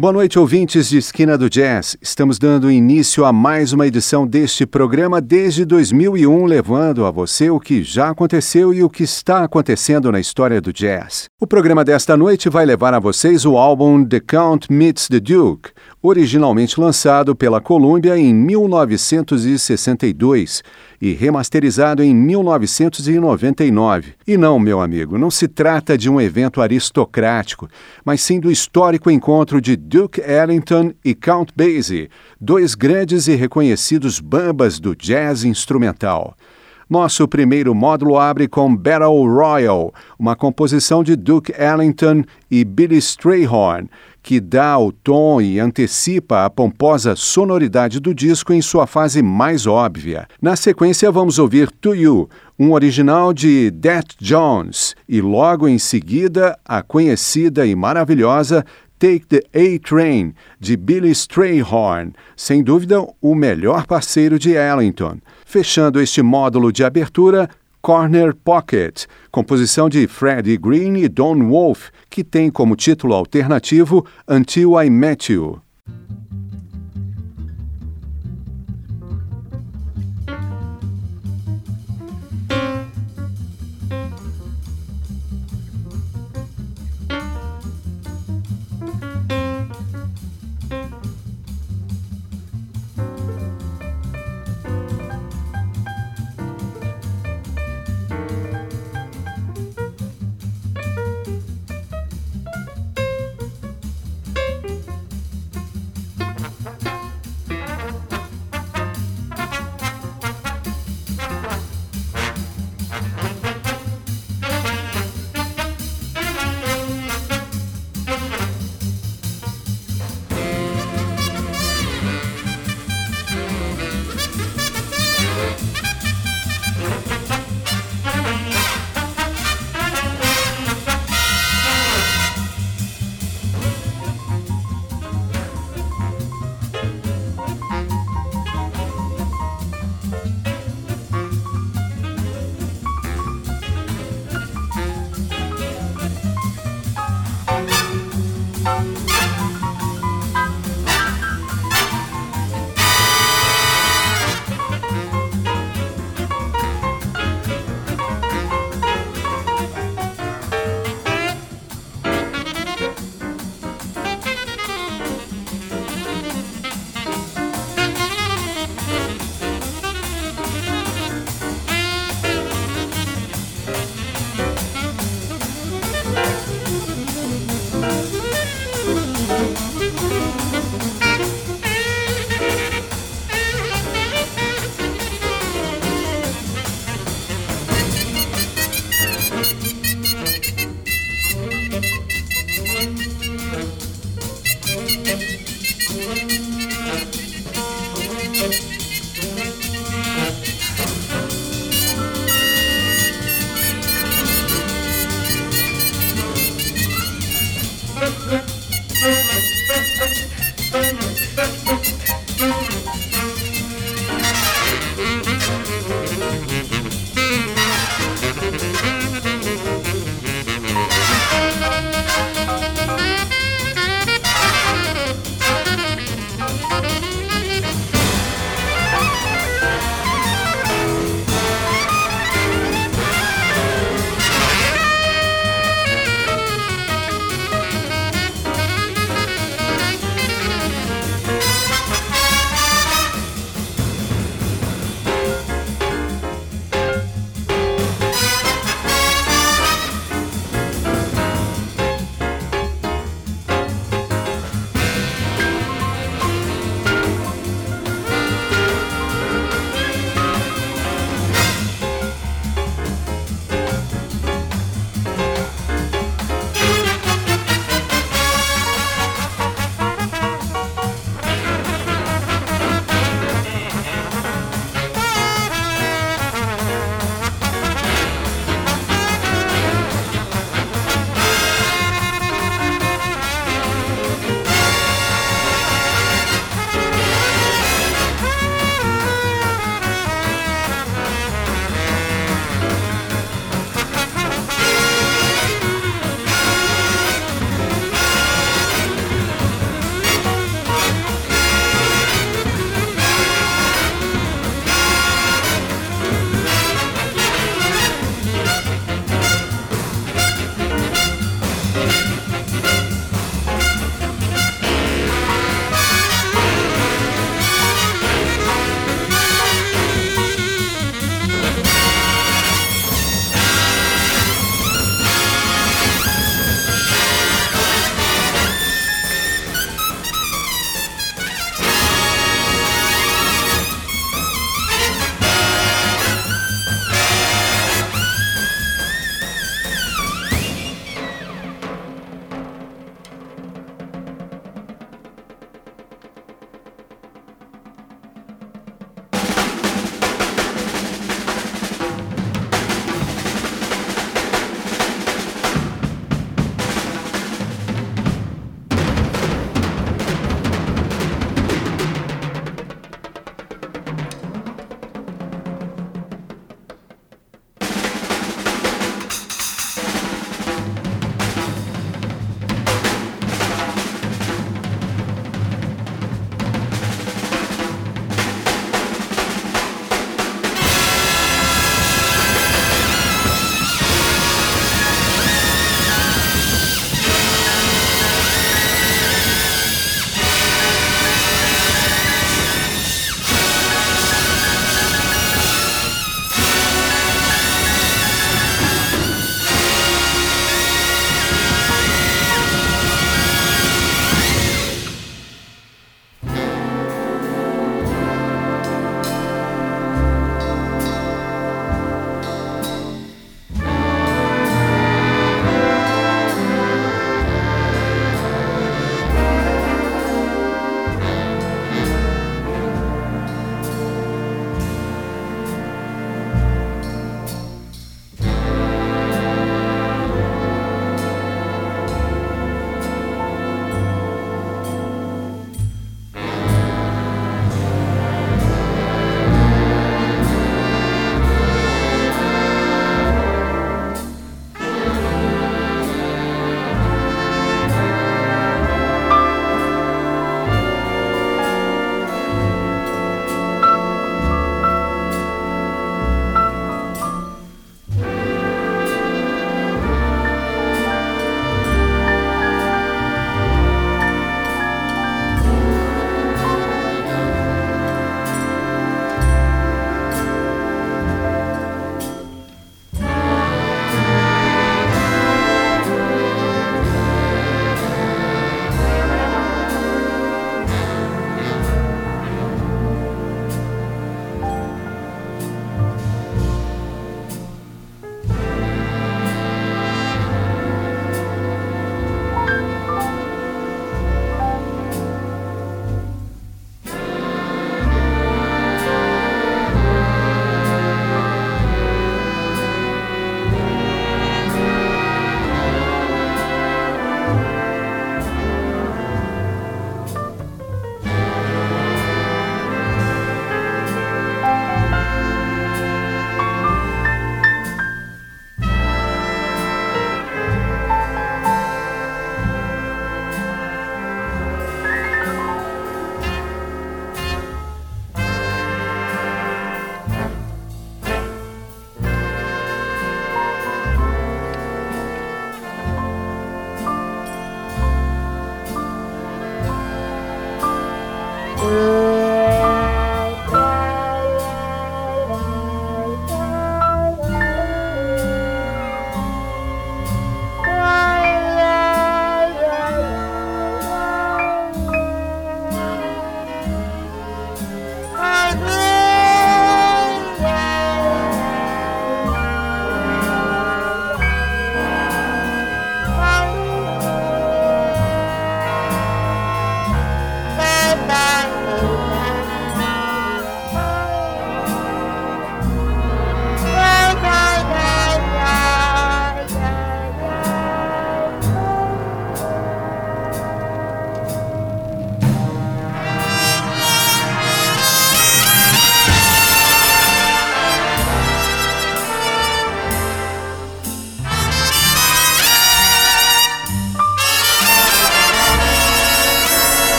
Boa noite, ouvintes de Esquina do Jazz. Estamos dando início a mais uma edição deste programa desde 2001, levando a você o que já aconteceu e o que está acontecendo na história do jazz. O programa desta noite vai levar a vocês o álbum The Count Meets the Duke, originalmente lançado pela Columbia em 1962 e remasterizado em 1999. E não, meu amigo, não se trata de um evento aristocrático, mas sim do histórico encontro de Duke Ellington e Count Basie, dois grandes e reconhecidos bambas do jazz instrumental. Nosso primeiro módulo abre com Battle Royal, uma composição de Duke Ellington e Billy Strayhorn, que dá o tom e antecipa a pomposa sonoridade do disco em sua fase mais óbvia. Na sequência, vamos ouvir To You, um original de Det Jones, e logo em seguida, a conhecida e maravilhosa Take the A-Train, de Billy Strayhorn, sem dúvida o melhor parceiro de Ellington. Fechando este módulo de abertura, Corner Pocket, composição de Freddie Green e Don Wolf, que tem como título alternativo Until I Met You.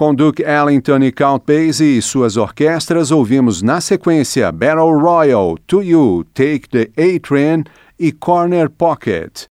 Com Duke Ellington e Count Basie e suas orquestras, ouvimos na sequência Battle Royal, To You, Take the A-Train e Corner Pocket.